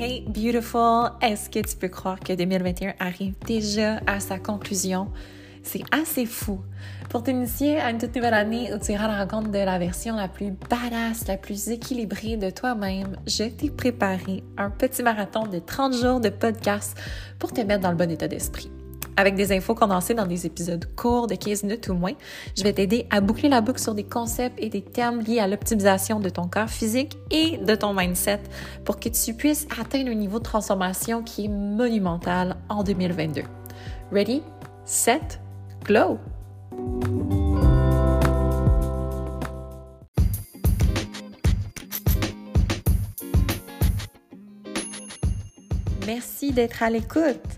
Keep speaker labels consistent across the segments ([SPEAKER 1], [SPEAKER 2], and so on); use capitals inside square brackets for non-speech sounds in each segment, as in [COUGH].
[SPEAKER 1] Hey beautiful, est-ce que tu peux croire que 2021 arrive déjà à sa conclusion? C'est assez fou. Pour t'initier à une toute nouvelle année où tu iras à la rencontre de la version la plus badass, la plus équilibrée de toi-même, je t'ai préparé un petit marathon de 30 jours de podcast pour te mettre dans le bon état d'esprit. Avec des infos condensées dans des épisodes courts de 15 minutes ou moins, je vais t'aider à boucler la boucle sur des concepts et des termes liés à l'optimisation de ton corps physique et de ton mindset pour que tu puisses atteindre un niveau de transformation qui est monumental en 2022. Ready, set, glow! Merci d'être à l'écoute.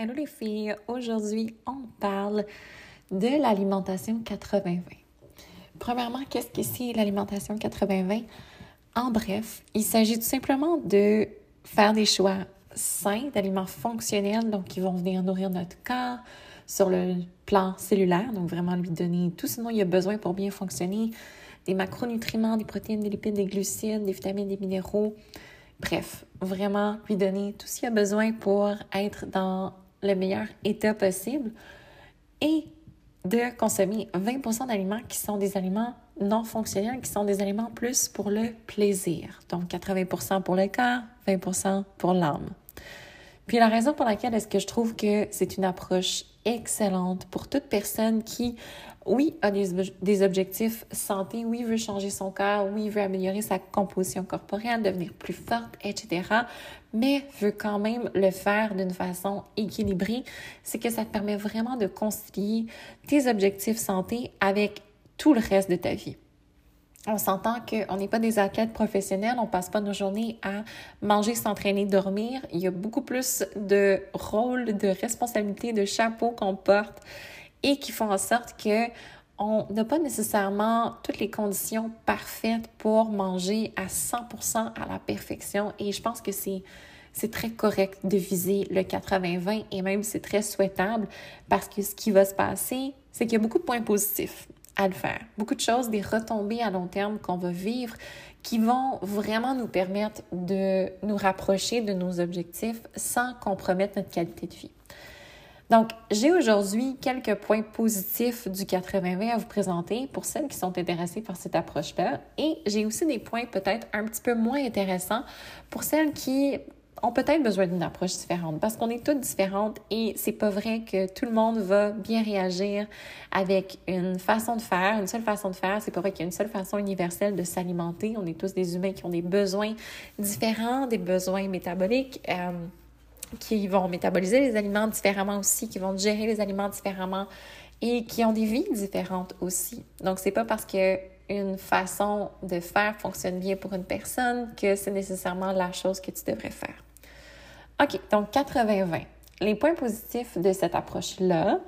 [SPEAKER 1] Hello les filles, aujourd'hui on parle de l'alimentation 80-20. Premièrement, qu'est-ce que c'est l'alimentation 80-20? En bref, il s'agit tout simplement de faire des choix sains, d'aliments fonctionnels, donc qui vont venir nourrir notre corps sur le plan cellulaire, donc vraiment lui donner tout ce dont il a besoin pour bien fonctionner, des macronutriments, des protéines, des lipides, des glucides, des vitamines, des minéraux. Bref, vraiment lui donner tout ce qu'il a besoin pour être dans le meilleur état possible et de consommer 20% d'aliments qui sont des aliments non fonctionnels, qui sont des aliments plus pour le plaisir. Donc 80% pour le corps, 20% pour l'âme. Puis la raison pour laquelle est-ce que je trouve que c'est une approche excellente pour toute personne qui oui, a des, objectifs santé, oui, veut changer son corps, oui, veut améliorer sa composition corporelle, devenir plus forte, etc., mais veut quand même le faire d'une façon équilibrée, c'est que ça te permet vraiment de concilier tes objectifs santé avec tout le reste de ta vie. On s'entend qu'on n'est pas des athlètes professionnels, on passe pas nos journées à manger, s'entraîner, dormir. Il y a beaucoup plus de rôles, de responsabilités, de chapeaux qu'on porte et qui font en sorte que on n'a pas nécessairement toutes les conditions parfaites pour manger à 100% à la perfection et je pense que c'est c'est très correct de viser le 80-20 et même c'est très souhaitable parce que ce qui va se passer, c'est qu'il y a beaucoup de points positifs à le faire. Beaucoup de choses, des retombées à long terme qu'on va vivre qui vont vraiment nous permettre de nous rapprocher de nos objectifs sans compromettre notre qualité de vie. Donc, j'ai aujourd'hui quelques points positifs du 80-20 à vous présenter pour celles qui sont intéressées par cette approche-là. Et j'ai aussi des points peut-être un petit peu moins intéressants pour celles qui ont peut-être besoin d'une approche différente parce qu'on est toutes différentes et c'est pas vrai que tout le monde va bien réagir avec une façon de faire, une seule façon de faire. C'est pas vrai qu'il y a une seule façon universelle de s'alimenter. On est tous des humains qui ont des besoins différents, des besoins métaboliques. Euh, qui vont métaboliser les aliments différemment aussi, qui vont gérer les aliments différemment et qui ont des vies différentes aussi. Donc, c'est pas parce que une façon de faire fonctionne bien pour une personne que c'est nécessairement la chose que tu devrais faire. OK, donc 80-20. Les points positifs de cette approche-là,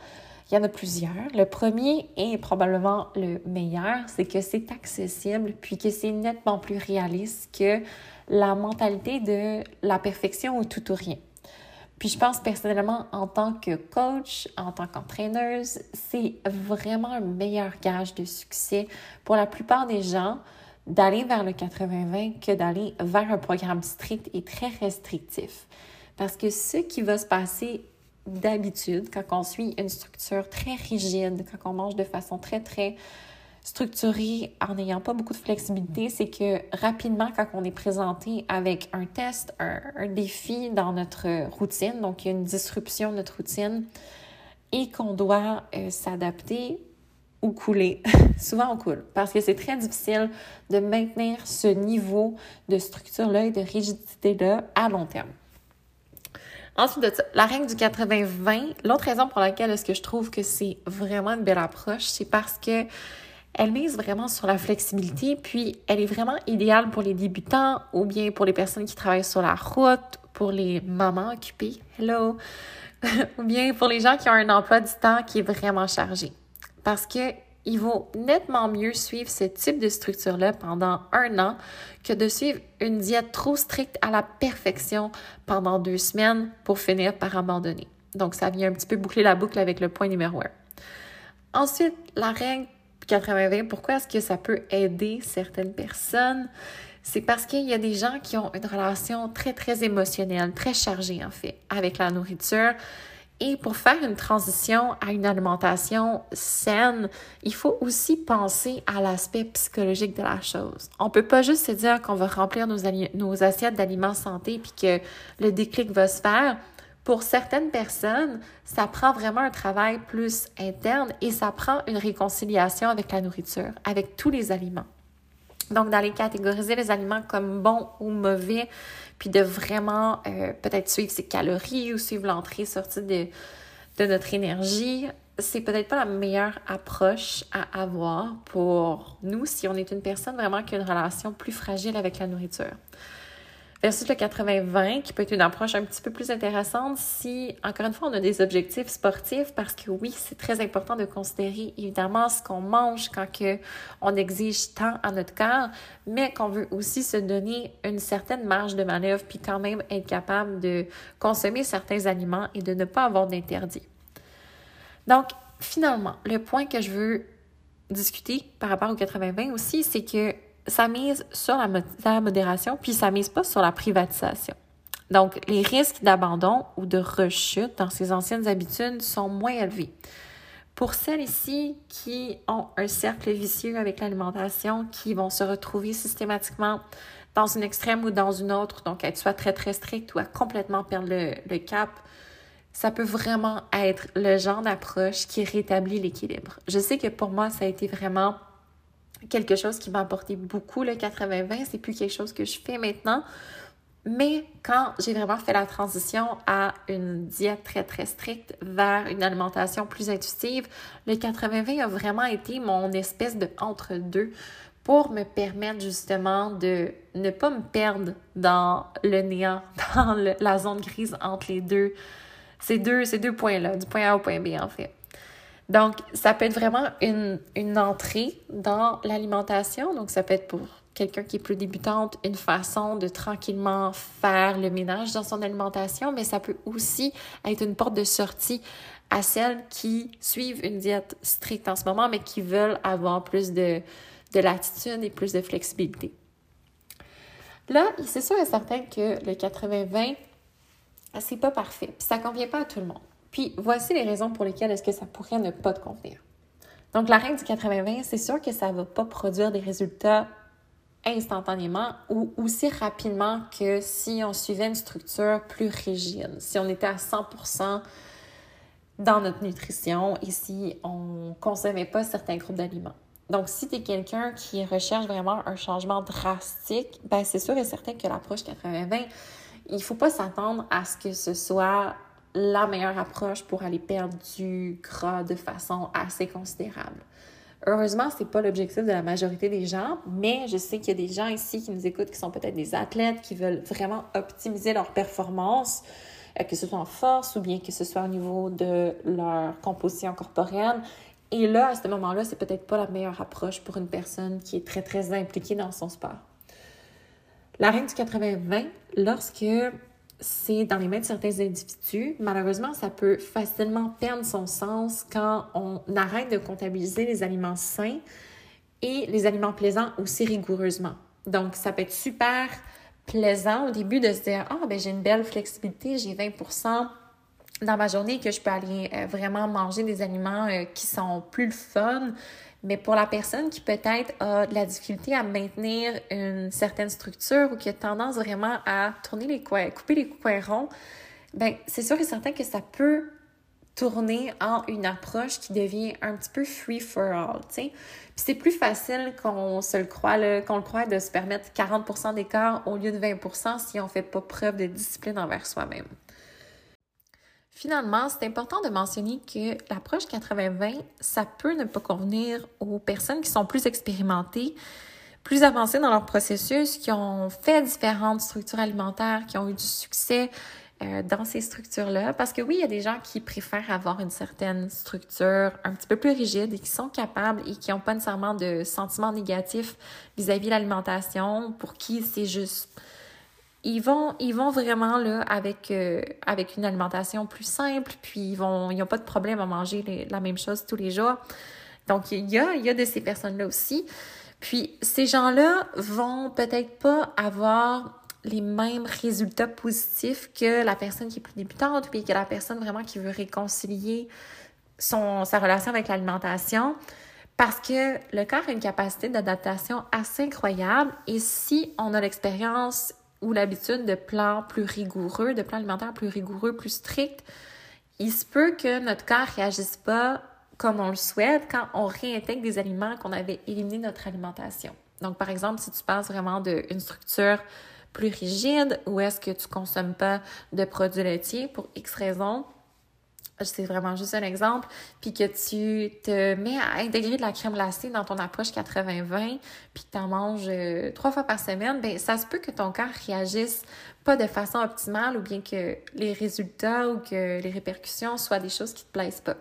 [SPEAKER 1] il y en a plusieurs. Le premier et probablement le meilleur, c'est que c'est accessible puis que c'est nettement plus réaliste que la mentalité de la perfection ou tout ou rien. Puis je pense personnellement, en tant que coach, en tant qu'entraîneuse, c'est vraiment un meilleur gage de succès pour la plupart des gens d'aller vers le 80-20 que d'aller vers un programme strict et très restrictif. Parce que ce qui va se passer d'habitude quand on suit une structure très rigide, quand on mange de façon très, très structuré en n'ayant pas beaucoup de flexibilité, c'est que rapidement, quand on est présenté avec un test, un, défi dans notre routine, donc il y a une disruption de notre routine, et qu'on doit euh, s'adapter ou couler. [LAUGHS] Souvent, on coule parce que c'est très difficile de maintenir ce niveau de structure-là et de rigidité-là à long terme. Ensuite de ça, la règle du 80-20, l'autre raison pour laquelle est-ce que je trouve que c'est vraiment une belle approche, c'est parce que elle mise vraiment sur la flexibilité, puis elle est vraiment idéale pour les débutants ou bien pour les personnes qui travaillent sur la route, pour les mamans occupées, hello, [LAUGHS] ou bien pour les gens qui ont un emploi du temps qui est vraiment chargé. Parce que il vaut nettement mieux suivre ce type de structure-là pendant un an que de suivre une diète trop stricte à la perfection pendant deux semaines pour finir par abandonner. Donc, ça vient un petit peu boucler la boucle avec le point numéro un. Ensuite, la règle 80-20, pourquoi est-ce que ça peut aider certaines personnes? C'est parce qu'il y a des gens qui ont une relation très, très émotionnelle, très chargée en fait, avec la nourriture. Et pour faire une transition à une alimentation saine, il faut aussi penser à l'aspect psychologique de la chose. On peut pas juste se dire qu'on va remplir nos, nos assiettes d'aliments santé puis que le déclic va se faire. Pour certaines personnes, ça prend vraiment un travail plus interne et ça prend une réconciliation avec la nourriture, avec tous les aliments. Donc, d'aller catégoriser les aliments comme bons ou mauvais, puis de vraiment euh, peut-être suivre ses calories ou suivre l'entrée-sortie de, de notre énergie, c'est peut-être pas la meilleure approche à avoir pour nous si on est une personne vraiment qui a une relation plus fragile avec la nourriture versus le 80-20, qui peut être une approche un petit peu plus intéressante si, encore une fois, on a des objectifs sportifs, parce que oui, c'est très important de considérer évidemment ce qu'on mange quand que on exige tant à notre corps, mais qu'on veut aussi se donner une certaine marge de manœuvre, puis quand même être capable de consommer certains aliments et de ne pas avoir d'interdit. Donc, finalement, le point que je veux discuter par rapport au 80-20 aussi, c'est que ça mise sur la, modération, puis ça mise pas sur la privatisation. Donc, les risques d'abandon ou de rechute dans ces anciennes habitudes sont moins élevés. Pour celles ici qui ont un cercle vicieux avec l'alimentation, qui vont se retrouver systématiquement dans une extrême ou dans une autre, donc être soit très très strict ou à complètement perdre le, le cap, ça peut vraiment être le genre d'approche qui rétablit l'équilibre. Je sais que pour moi, ça a été vraiment quelque chose qui m'a apporté beaucoup le 80-20. C'est plus quelque chose que je fais maintenant. Mais quand j'ai vraiment fait la transition à une diète très, très stricte vers une alimentation plus intuitive, le 80-20 a vraiment été mon espèce de entre-deux pour me permettre justement de ne pas me perdre dans le néant, [LAUGHS] dans la zone grise entre les deux, ces deux, ces deux points-là, du point A au point B en fait. Donc, ça peut être vraiment une, une entrée dans l'alimentation. Donc, ça peut être pour quelqu'un qui est plus débutante, une façon de tranquillement faire le ménage dans son alimentation, mais ça peut aussi être une porte de sortie à celles qui suivent une diète stricte en ce moment, mais qui veulent avoir plus de, de latitude et plus de flexibilité. Là, c'est sûr et certain que le 80-20, c'est pas parfait. Puis ça convient pas à tout le monde. Puis voici les raisons pour lesquelles est-ce que ça pourrait ne pas te convenir. Donc la règle du 80-20, c'est sûr que ça ne va pas produire des résultats instantanément ou aussi rapidement que si on suivait une structure plus rigide, si on était à 100% dans notre nutrition et si on consommait pas certains groupes d'aliments. Donc, si tu es quelqu'un qui recherche vraiment un changement drastique, ben c'est sûr et certain que l'approche 80-20, il ne faut pas s'attendre à ce que ce soit la meilleure approche pour aller perdre du gras de façon assez considérable. Heureusement, ce n'est pas l'objectif de la majorité des gens, mais je sais qu'il y a des gens ici qui nous écoutent qui sont peut-être des athlètes qui veulent vraiment optimiser leur performance, euh, que ce soit en force ou bien que ce soit au niveau de leur composition corporelle. Et là, à ce moment-là, c'est peut-être pas la meilleure approche pour une personne qui est très, très impliquée dans son sport. La règle du 80-20, lorsque c'est dans les mains de certains individus. Malheureusement, ça peut facilement perdre son sens quand on arrête de comptabiliser les aliments sains et les aliments plaisants aussi rigoureusement. Donc, ça peut être super plaisant au début de se dire Ah, ben j'ai une belle flexibilité, j'ai 20% dans ma journée que je peux aller euh, vraiment manger des aliments euh, qui sont plus fun, mais pour la personne qui peut-être a de la difficulté à maintenir une certaine structure ou qui a tendance vraiment à tourner les coins, couper les coins ronds, ben c'est sûr et certain que ça peut tourner en une approche qui devient un petit peu free for all. Puis c'est plus facile qu'on se le croit, qu'on le croit de se permettre 40% d'écart au lieu de 20% si on fait pas preuve de discipline envers soi-même. Finalement, c'est important de mentionner que l'approche 80-20, ça peut ne pas convenir aux personnes qui sont plus expérimentées, plus avancées dans leur processus, qui ont fait différentes structures alimentaires, qui ont eu du succès, euh, dans ces structures-là. Parce que oui, il y a des gens qui préfèrent avoir une certaine structure un petit peu plus rigide et qui sont capables et qui n'ont pas nécessairement de sentiments négatifs vis-à-vis de l'alimentation, pour qui c'est juste... Ils vont, ils vont vraiment là avec, euh, avec une alimentation plus simple, puis ils vont ils n'ont pas de problème à manger la même chose tous les jours. Donc, il y a, y a de ces personnes-là aussi. Puis, ces gens-là vont peut-être pas avoir les mêmes résultats positifs que la personne qui est plus débutante, puis que la personne vraiment qui veut réconcilier son, sa relation avec l'alimentation, parce que le corps a une capacité d'adaptation assez incroyable et si on a l'expérience ou l'habitude de plans plus rigoureux, de plans alimentaires plus rigoureux, plus stricts, il se peut que notre corps réagisse pas comme on le souhaite quand on réintègre des aliments qu'on avait éliminés de notre alimentation. Donc, par exemple, si tu passes vraiment d'une structure plus rigide ou est-ce que tu consommes pas de produits laitiers pour X raisons? C'est vraiment juste un exemple. Puis que tu te mets à intégrer de la crème glacée dans ton approche 80-20, puis que tu en manges euh, trois fois par semaine, ben ça se peut que ton corps réagisse pas de façon optimale ou bien que les résultats ou que les répercussions soient des choses qui te plaisent pas.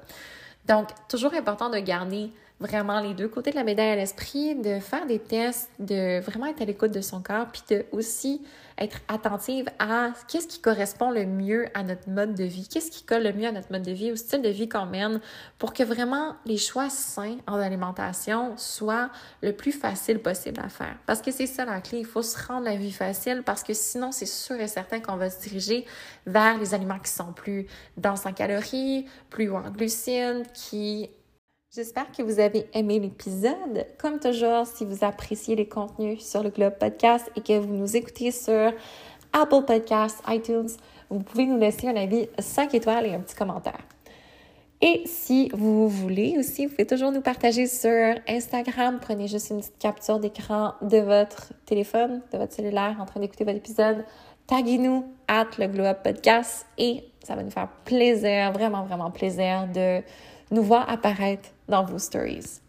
[SPEAKER 1] Donc, toujours important de garder vraiment les deux côtés de la médaille à l'esprit, de faire des tests, de vraiment être à l'écoute de son corps, puis de aussi être attentive à qu'est-ce qui correspond le mieux à notre mode de vie, qu'est-ce qui colle le mieux à notre mode de vie, au style de vie qu'on mène, pour que vraiment les choix sains en alimentation soient le plus facile possible à faire. Parce que c'est ça la clé, il faut se rendre la vie facile, parce que sinon c'est sûr et certain qu'on va se diriger vers les aliments qui sont plus denses en calories, plus en glucides, qui J'espère que vous avez aimé l'épisode. Comme toujours, si vous appréciez les contenus sur le Globe Podcast et que vous nous écoutez sur Apple Podcasts, iTunes, vous pouvez nous laisser un avis 5 étoiles et un petit commentaire. Et si vous voulez aussi, vous pouvez toujours nous partager sur Instagram. Prenez juste une petite capture d'écran de votre téléphone, de votre cellulaire en train d'écouter votre épisode. Taguez-nous at le Glow Up Podcast et ça va nous faire plaisir, vraiment, vraiment plaisir de nous voir apparaître dans vos stories.